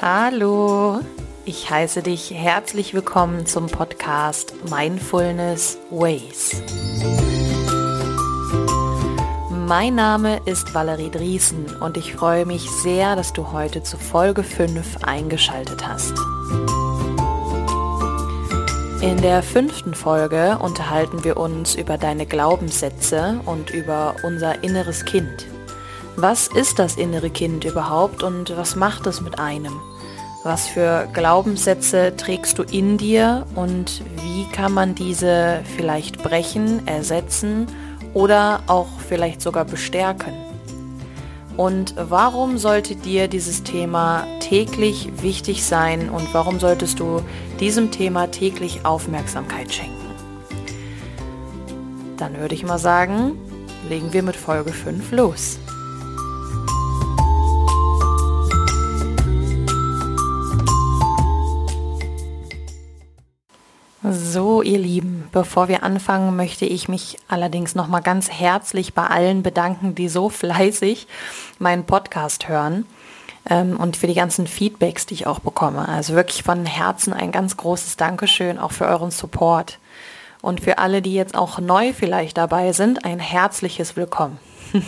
Hallo, ich heiße dich herzlich willkommen zum Podcast Mindfulness Ways. Mein Name ist Valerie Driesen und ich freue mich sehr, dass du heute zu Folge 5 eingeschaltet hast. In der fünften Folge unterhalten wir uns über deine Glaubenssätze und über unser inneres Kind. Was ist das innere Kind überhaupt und was macht es mit einem? Was für Glaubenssätze trägst du in dir und wie kann man diese vielleicht brechen, ersetzen oder auch vielleicht sogar bestärken? Und warum sollte dir dieses Thema täglich wichtig sein und warum solltest du diesem Thema täglich Aufmerksamkeit schenken? Dann würde ich mal sagen, legen wir mit Folge 5 los. Ihr Lieben, bevor wir anfangen, möchte ich mich allerdings nochmal ganz herzlich bei allen bedanken, die so fleißig meinen Podcast hören ähm, und für die ganzen Feedbacks, die ich auch bekomme. Also wirklich von Herzen ein ganz großes Dankeschön auch für euren Support. Und für alle, die jetzt auch neu vielleicht dabei sind, ein herzliches Willkommen.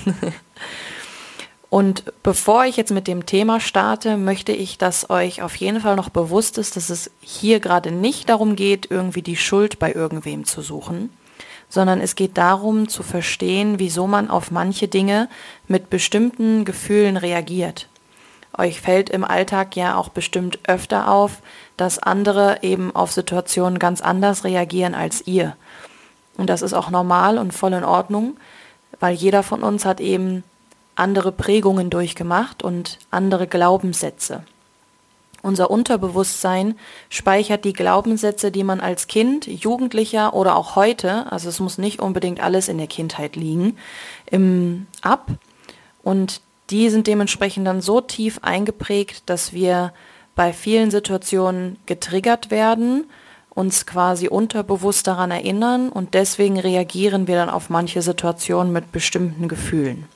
Und bevor ich jetzt mit dem Thema starte, möchte ich, dass euch auf jeden Fall noch bewusst ist, dass es hier gerade nicht darum geht, irgendwie die Schuld bei irgendwem zu suchen, sondern es geht darum zu verstehen, wieso man auf manche Dinge mit bestimmten Gefühlen reagiert. Euch fällt im Alltag ja auch bestimmt öfter auf, dass andere eben auf Situationen ganz anders reagieren als ihr. Und das ist auch normal und voll in Ordnung, weil jeder von uns hat eben andere Prägungen durchgemacht und andere Glaubenssätze. Unser Unterbewusstsein speichert die Glaubenssätze, die man als Kind, Jugendlicher oder auch heute, also es muss nicht unbedingt alles in der Kindheit liegen, im, ab. Und die sind dementsprechend dann so tief eingeprägt, dass wir bei vielen Situationen getriggert werden, uns quasi unterbewusst daran erinnern und deswegen reagieren wir dann auf manche Situationen mit bestimmten Gefühlen.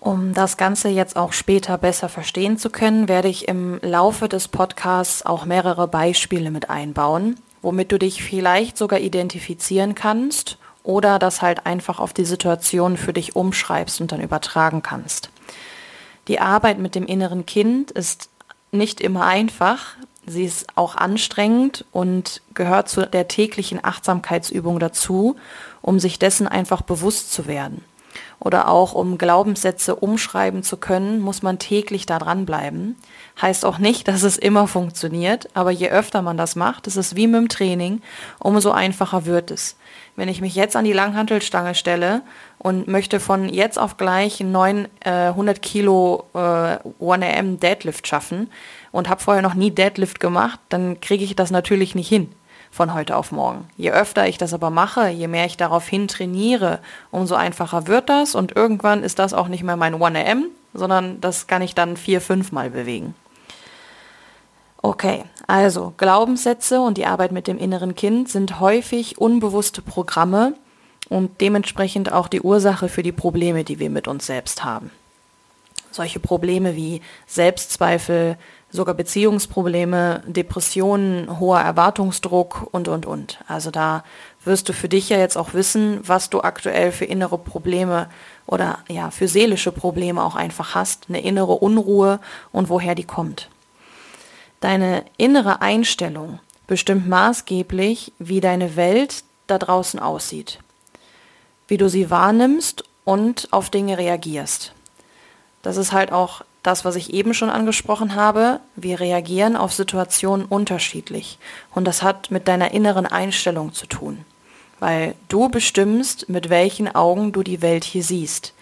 Um das Ganze jetzt auch später besser verstehen zu können, werde ich im Laufe des Podcasts auch mehrere Beispiele mit einbauen, womit du dich vielleicht sogar identifizieren kannst oder das halt einfach auf die Situation für dich umschreibst und dann übertragen kannst. Die Arbeit mit dem inneren Kind ist nicht immer einfach. Sie ist auch anstrengend und gehört zu der täglichen Achtsamkeitsübung dazu, um sich dessen einfach bewusst zu werden oder auch um Glaubenssätze umschreiben zu können, muss man täglich da dranbleiben. Heißt auch nicht, dass es immer funktioniert, aber je öfter man das macht, das ist wie mit dem Training, umso einfacher wird es. Wenn ich mich jetzt an die Langhantelstange stelle und möchte von jetzt auf gleich 900 äh, Kilo äh, 1am Deadlift schaffen und habe vorher noch nie Deadlift gemacht, dann kriege ich das natürlich nicht hin von heute auf morgen. Je öfter ich das aber mache, je mehr ich darauf hin trainiere, umso einfacher wird das und irgendwann ist das auch nicht mehr mein 1am, sondern das kann ich dann vier, fünf Mal bewegen. Okay, also Glaubenssätze und die Arbeit mit dem inneren Kind sind häufig unbewusste Programme und dementsprechend auch die Ursache für die Probleme, die wir mit uns selbst haben. Solche Probleme wie Selbstzweifel, sogar Beziehungsprobleme, Depressionen, hoher Erwartungsdruck und, und, und. Also da wirst du für dich ja jetzt auch wissen, was du aktuell für innere Probleme oder ja, für seelische Probleme auch einfach hast, eine innere Unruhe und woher die kommt. Deine innere Einstellung bestimmt maßgeblich, wie deine Welt da draußen aussieht, wie du sie wahrnimmst und auf Dinge reagierst. Das ist halt auch das, was ich eben schon angesprochen habe, wir reagieren auf Situationen unterschiedlich. Und das hat mit deiner inneren Einstellung zu tun. Weil du bestimmst, mit welchen Augen du die Welt hier siehst.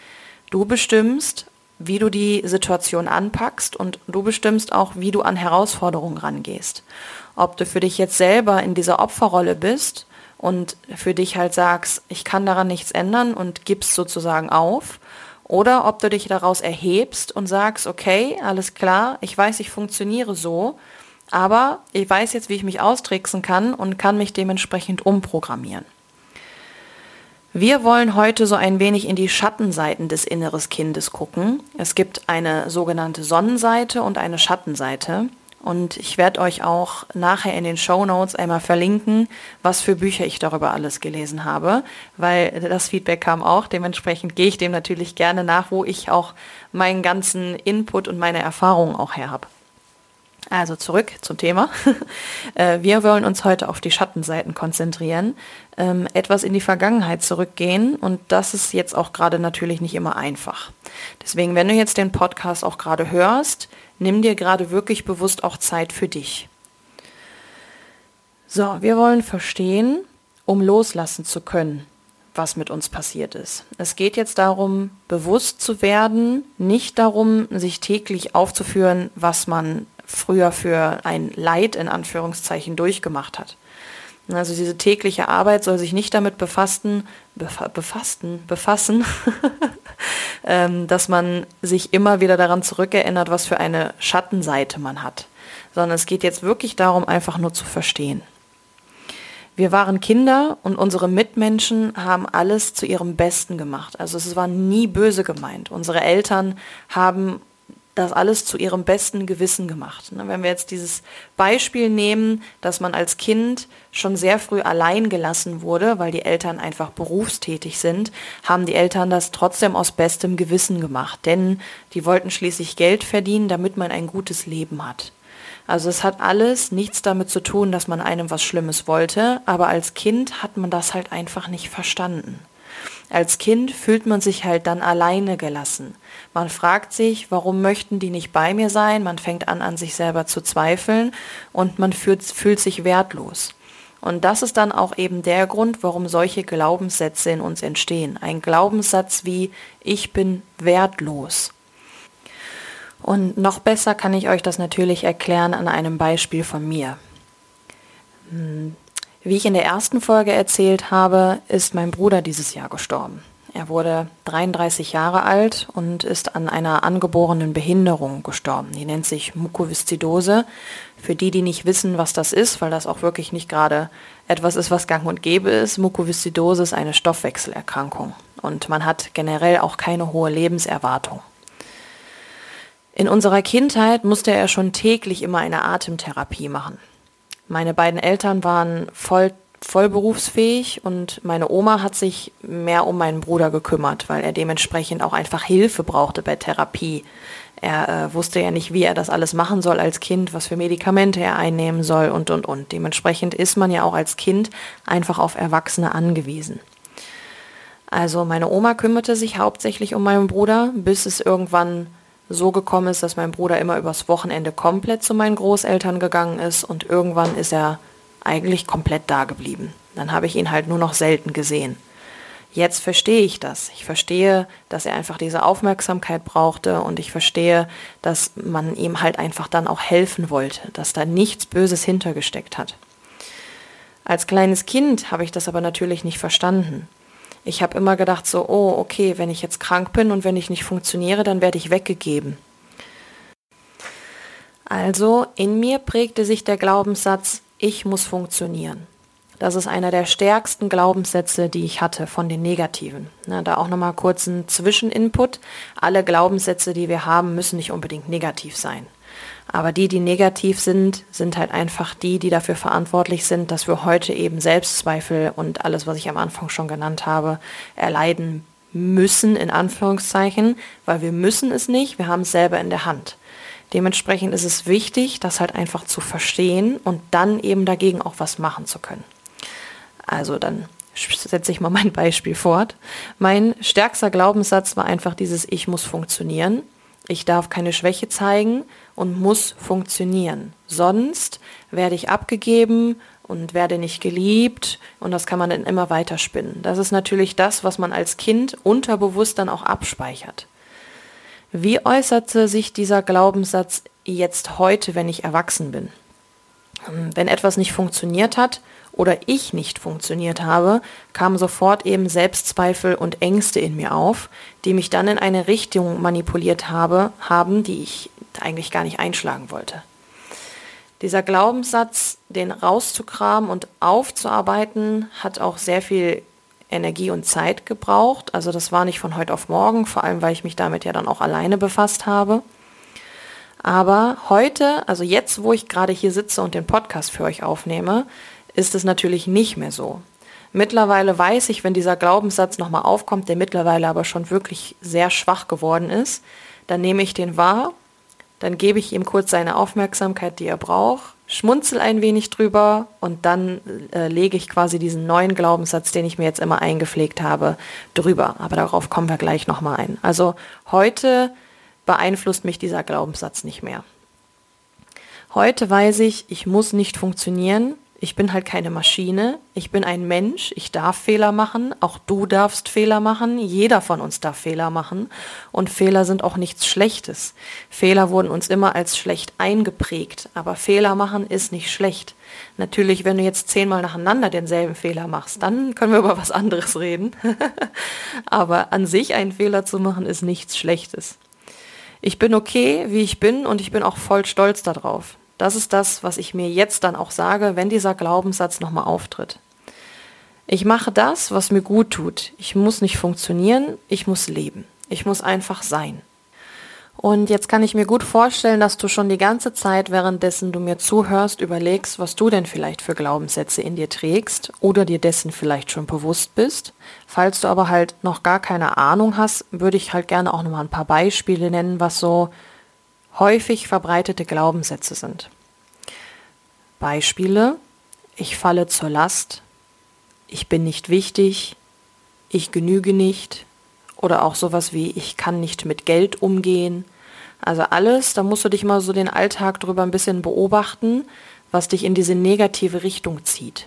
Du bestimmst, wie du die Situation anpackst und du bestimmst auch, wie du an Herausforderungen rangehst. Ob du für dich jetzt selber in dieser Opferrolle bist und für dich halt sagst, ich kann daran nichts ändern und gibst sozusagen auf, oder ob du dich daraus erhebst und sagst, okay, alles klar, ich weiß, ich funktioniere so, aber ich weiß jetzt, wie ich mich austricksen kann und kann mich dementsprechend umprogrammieren. Wir wollen heute so ein wenig in die Schattenseiten des inneres Kindes gucken. Es gibt eine sogenannte Sonnenseite und eine Schattenseite. Und ich werde euch auch nachher in den Show Notes einmal verlinken, was für Bücher ich darüber alles gelesen habe, weil das Feedback kam auch. Dementsprechend gehe ich dem natürlich gerne nach, wo ich auch meinen ganzen Input und meine Erfahrungen auch her habe. Also zurück zum Thema. Äh, wir wollen uns heute auf die Schattenseiten konzentrieren, ähm, etwas in die Vergangenheit zurückgehen und das ist jetzt auch gerade natürlich nicht immer einfach. Deswegen, wenn du jetzt den Podcast auch gerade hörst, nimm dir gerade wirklich bewusst auch Zeit für dich. So, wir wollen verstehen, um loslassen zu können, was mit uns passiert ist. Es geht jetzt darum, bewusst zu werden, nicht darum, sich täglich aufzuführen, was man früher für ein Leid in Anführungszeichen durchgemacht hat. Also diese tägliche Arbeit soll sich nicht damit befassen, befa befassen, befassen, ähm, dass man sich immer wieder daran zurückerinnert, was für eine Schattenseite man hat, sondern es geht jetzt wirklich darum, einfach nur zu verstehen. Wir waren Kinder und unsere Mitmenschen haben alles zu ihrem Besten gemacht. Also es war nie böse gemeint. Unsere Eltern haben das alles zu ihrem besten Gewissen gemacht. Ne, wenn wir jetzt dieses Beispiel nehmen, dass man als Kind schon sehr früh allein gelassen wurde, weil die Eltern einfach berufstätig sind, haben die Eltern das trotzdem aus bestem Gewissen gemacht, denn die wollten schließlich Geld verdienen, damit man ein gutes Leben hat. Also es hat alles nichts damit zu tun, dass man einem was Schlimmes wollte, aber als Kind hat man das halt einfach nicht verstanden. Als Kind fühlt man sich halt dann alleine gelassen. Man fragt sich, warum möchten die nicht bei mir sein? Man fängt an, an sich selber zu zweifeln und man fühlt, fühlt sich wertlos. Und das ist dann auch eben der Grund, warum solche Glaubenssätze in uns entstehen. Ein Glaubenssatz wie ich bin wertlos. Und noch besser kann ich euch das natürlich erklären an einem Beispiel von mir. Wie ich in der ersten Folge erzählt habe, ist mein Bruder dieses Jahr gestorben. Er wurde 33 Jahre alt und ist an einer angeborenen Behinderung gestorben. Die nennt sich Mukoviszidose. Für die, die nicht wissen, was das ist, weil das auch wirklich nicht gerade etwas ist, was gang und gäbe ist, Mukoviszidose ist eine Stoffwechselerkrankung und man hat generell auch keine hohe Lebenserwartung. In unserer Kindheit musste er schon täglich immer eine Atemtherapie machen. Meine beiden Eltern waren voll, voll berufsfähig und meine Oma hat sich mehr um meinen Bruder gekümmert, weil er dementsprechend auch einfach Hilfe brauchte bei Therapie. Er äh, wusste ja nicht, wie er das alles machen soll als Kind, was für Medikamente er einnehmen soll und, und, und. Dementsprechend ist man ja auch als Kind einfach auf Erwachsene angewiesen. Also meine Oma kümmerte sich hauptsächlich um meinen Bruder, bis es irgendwann so gekommen ist, dass mein Bruder immer übers Wochenende komplett zu meinen Großeltern gegangen ist und irgendwann ist er eigentlich komplett da geblieben. Dann habe ich ihn halt nur noch selten gesehen. Jetzt verstehe ich das. Ich verstehe, dass er einfach diese Aufmerksamkeit brauchte und ich verstehe, dass man ihm halt einfach dann auch helfen wollte, dass da nichts Böses hintergesteckt hat. Als kleines Kind habe ich das aber natürlich nicht verstanden. Ich habe immer gedacht so, oh, okay, wenn ich jetzt krank bin und wenn ich nicht funktioniere, dann werde ich weggegeben. Also in mir prägte sich der Glaubenssatz, ich muss funktionieren. Das ist einer der stärksten Glaubenssätze, die ich hatte von den negativen. Na, da auch nochmal kurz ein Zwischeninput. Alle Glaubenssätze, die wir haben, müssen nicht unbedingt negativ sein. Aber die, die negativ sind, sind halt einfach die, die dafür verantwortlich sind, dass wir heute eben Selbstzweifel und alles, was ich am Anfang schon genannt habe, erleiden müssen, in Anführungszeichen, weil wir müssen es nicht, wir haben es selber in der Hand. Dementsprechend ist es wichtig, das halt einfach zu verstehen und dann eben dagegen auch was machen zu können. Also dann setze ich mal mein Beispiel fort. Mein stärkster Glaubenssatz war einfach dieses Ich muss funktionieren. Ich darf keine Schwäche zeigen und muss funktionieren. Sonst werde ich abgegeben und werde nicht geliebt und das kann man dann immer weiter spinnen. Das ist natürlich das, was man als Kind unterbewusst dann auch abspeichert. Wie äußerte sich dieser Glaubenssatz jetzt heute, wenn ich erwachsen bin? Wenn etwas nicht funktioniert hat, oder ich nicht funktioniert habe, kamen sofort eben Selbstzweifel und Ängste in mir auf, die mich dann in eine Richtung manipuliert habe, haben, die ich eigentlich gar nicht einschlagen wollte. Dieser Glaubenssatz, den rauszukramen und aufzuarbeiten, hat auch sehr viel Energie und Zeit gebraucht. Also das war nicht von heute auf morgen, vor allem weil ich mich damit ja dann auch alleine befasst habe. Aber heute, also jetzt, wo ich gerade hier sitze und den Podcast für euch aufnehme, ist es natürlich nicht mehr so. Mittlerweile weiß ich, wenn dieser Glaubenssatz nochmal aufkommt, der mittlerweile aber schon wirklich sehr schwach geworden ist, dann nehme ich den wahr, dann gebe ich ihm kurz seine Aufmerksamkeit, die er braucht, schmunzel ein wenig drüber und dann äh, lege ich quasi diesen neuen Glaubenssatz, den ich mir jetzt immer eingepflegt habe, drüber. Aber darauf kommen wir gleich nochmal ein. Also heute beeinflusst mich dieser Glaubenssatz nicht mehr. Heute weiß ich, ich muss nicht funktionieren, ich bin halt keine Maschine, ich bin ein Mensch, ich darf Fehler machen, auch du darfst Fehler machen, jeder von uns darf Fehler machen und Fehler sind auch nichts Schlechtes. Fehler wurden uns immer als schlecht eingeprägt, aber Fehler machen ist nicht schlecht. Natürlich, wenn du jetzt zehnmal nacheinander denselben Fehler machst, dann können wir über was anderes reden. aber an sich einen Fehler zu machen ist nichts Schlechtes. Ich bin okay, wie ich bin und ich bin auch voll stolz darauf. Das ist das, was ich mir jetzt dann auch sage, wenn dieser Glaubenssatz nochmal auftritt. Ich mache das, was mir gut tut. Ich muss nicht funktionieren, ich muss leben. Ich muss einfach sein. Und jetzt kann ich mir gut vorstellen, dass du schon die ganze Zeit, währenddessen du mir zuhörst, überlegst, was du denn vielleicht für Glaubenssätze in dir trägst oder dir dessen vielleicht schon bewusst bist. Falls du aber halt noch gar keine Ahnung hast, würde ich halt gerne auch nochmal ein paar Beispiele nennen, was so häufig verbreitete Glaubenssätze sind. Beispiele, ich falle zur Last, ich bin nicht wichtig, ich genüge nicht oder auch sowas wie ich kann nicht mit Geld umgehen. Also alles, da musst du dich mal so den Alltag drüber ein bisschen beobachten, was dich in diese negative Richtung zieht.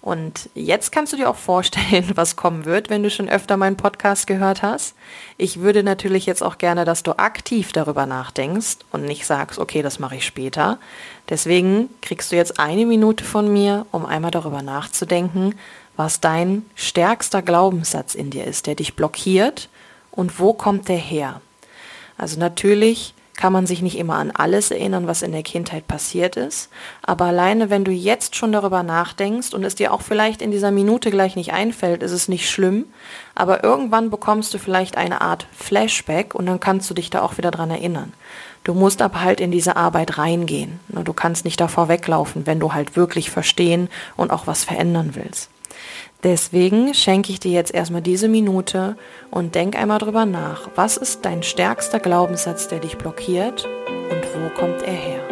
Und jetzt kannst du dir auch vorstellen, was kommen wird, wenn du schon öfter meinen Podcast gehört hast. Ich würde natürlich jetzt auch gerne, dass du aktiv darüber nachdenkst und nicht sagst, okay, das mache ich später. Deswegen kriegst du jetzt eine Minute von mir, um einmal darüber nachzudenken, was dein stärkster Glaubenssatz in dir ist, der dich blockiert und wo kommt der her. Also natürlich kann man sich nicht immer an alles erinnern, was in der Kindheit passiert ist. Aber alleine, wenn du jetzt schon darüber nachdenkst und es dir auch vielleicht in dieser Minute gleich nicht einfällt, ist es nicht schlimm. Aber irgendwann bekommst du vielleicht eine Art Flashback und dann kannst du dich da auch wieder dran erinnern. Du musst aber halt in diese Arbeit reingehen. Du kannst nicht davor weglaufen, wenn du halt wirklich verstehen und auch was verändern willst. Deswegen schenke ich dir jetzt erstmal diese Minute und denk einmal drüber nach. Was ist dein stärkster Glaubenssatz, der dich blockiert und wo kommt er her?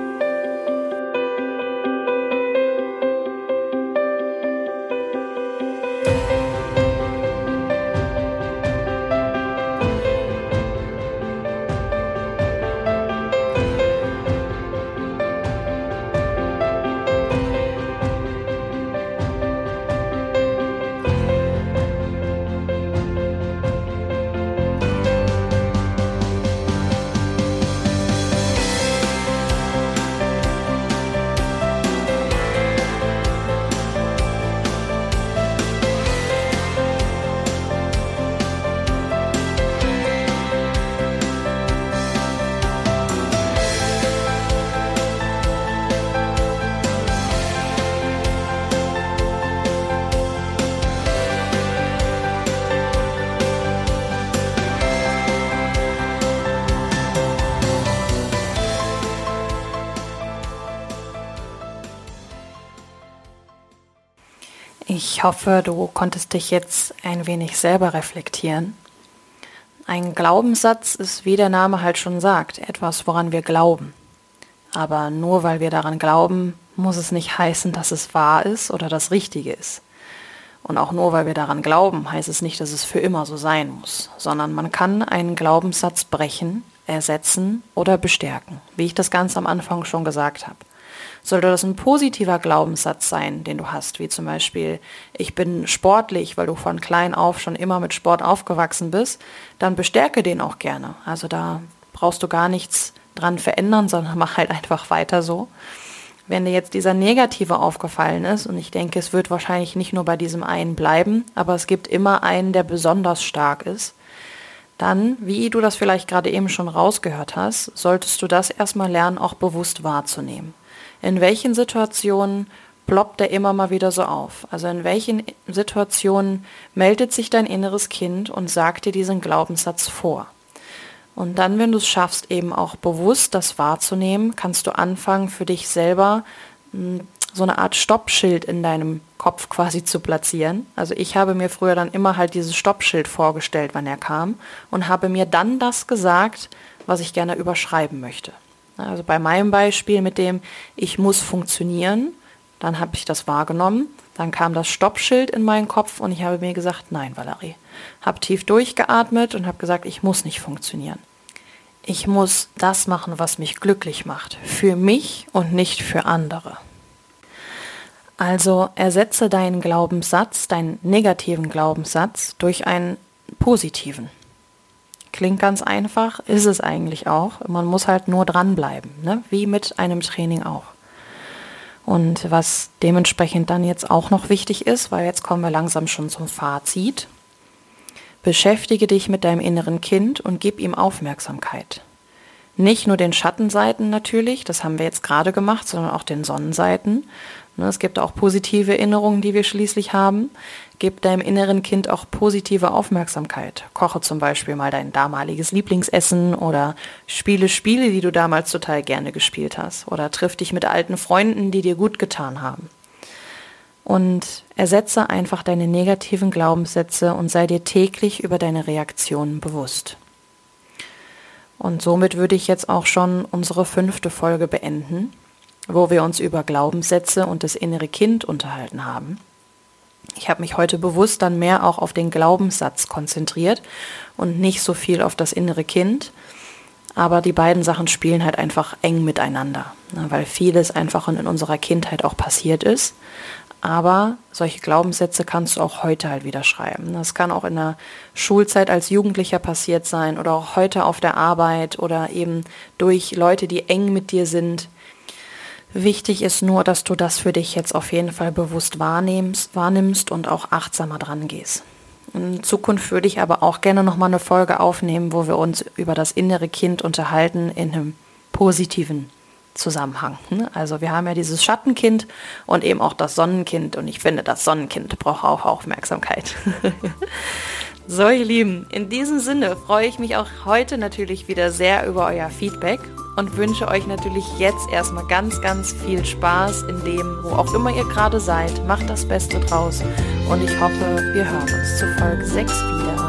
Hoffe, du konntest dich jetzt ein wenig selber reflektieren. Ein Glaubenssatz ist, wie der Name halt schon sagt, etwas, woran wir glauben. Aber nur weil wir daran glauben, muss es nicht heißen, dass es wahr ist oder das Richtige ist. Und auch nur weil wir daran glauben, heißt es nicht, dass es für immer so sein muss, sondern man kann einen Glaubenssatz brechen, ersetzen oder bestärken, wie ich das ganz am Anfang schon gesagt habe sollte das ein positiver Glaubenssatz sein, den du hast, wie zum Beispiel, ich bin sportlich, weil du von klein auf schon immer mit Sport aufgewachsen bist, dann bestärke den auch gerne. Also da brauchst du gar nichts dran verändern, sondern mach halt einfach weiter so. Wenn dir jetzt dieser negative aufgefallen ist, und ich denke, es wird wahrscheinlich nicht nur bei diesem einen bleiben, aber es gibt immer einen, der besonders stark ist, dann, wie du das vielleicht gerade eben schon rausgehört hast, solltest du das erstmal lernen, auch bewusst wahrzunehmen. In welchen Situationen ploppt der immer mal wieder so auf. Also in welchen Situationen meldet sich dein inneres Kind und sagt dir diesen Glaubenssatz vor. Und dann, wenn du es schaffst, eben auch bewusst das wahrzunehmen, kannst du anfangen, für dich selber hm, so eine Art Stoppschild in deinem Kopf quasi zu platzieren. Also ich habe mir früher dann immer halt dieses Stoppschild vorgestellt, wann er kam und habe mir dann das gesagt, was ich gerne überschreiben möchte. Also bei meinem Beispiel mit dem Ich muss funktionieren, dann habe ich das wahrgenommen, dann kam das Stoppschild in meinen Kopf und ich habe mir gesagt, nein, Valerie. Habe tief durchgeatmet und habe gesagt, ich muss nicht funktionieren. Ich muss das machen, was mich glücklich macht. Für mich und nicht für andere. Also ersetze deinen Glaubenssatz, deinen negativen Glaubenssatz durch einen positiven. Klingt ganz einfach, ist es eigentlich auch. Man muss halt nur dranbleiben, ne? wie mit einem Training auch. Und was dementsprechend dann jetzt auch noch wichtig ist, weil jetzt kommen wir langsam schon zum Fazit, beschäftige dich mit deinem inneren Kind und gib ihm Aufmerksamkeit. Nicht nur den Schattenseiten natürlich, das haben wir jetzt gerade gemacht, sondern auch den Sonnenseiten. Ne, es gibt auch positive Erinnerungen, die wir schließlich haben. Gib deinem inneren Kind auch positive Aufmerksamkeit. Koche zum Beispiel mal dein damaliges Lieblingsessen oder spiele Spiele, die du damals total gerne gespielt hast. Oder triff dich mit alten Freunden, die dir gut getan haben. Und ersetze einfach deine negativen Glaubenssätze und sei dir täglich über deine Reaktionen bewusst. Und somit würde ich jetzt auch schon unsere fünfte Folge beenden wo wir uns über Glaubenssätze und das innere Kind unterhalten haben. Ich habe mich heute bewusst dann mehr auch auf den Glaubenssatz konzentriert und nicht so viel auf das innere Kind. Aber die beiden Sachen spielen halt einfach eng miteinander, ne, weil vieles einfach in unserer Kindheit auch passiert ist. Aber solche Glaubenssätze kannst du auch heute halt wieder schreiben. Das kann auch in der Schulzeit als Jugendlicher passiert sein oder auch heute auf der Arbeit oder eben durch Leute, die eng mit dir sind, Wichtig ist nur, dass du das für dich jetzt auf jeden Fall bewusst wahrnimmst, wahrnimmst und auch achtsamer dran gehst. In Zukunft würde ich aber auch gerne nochmal eine Folge aufnehmen, wo wir uns über das innere Kind unterhalten in einem positiven Zusammenhang. Also wir haben ja dieses Schattenkind und eben auch das Sonnenkind und ich finde, das Sonnenkind braucht auch Aufmerksamkeit. so ihr Lieben, in diesem Sinne freue ich mich auch heute natürlich wieder sehr über euer Feedback und wünsche euch natürlich jetzt erstmal ganz, ganz viel Spaß in dem, wo auch immer ihr gerade seid. Macht das Beste draus und ich hoffe, wir hören uns zu Folge 6 wieder.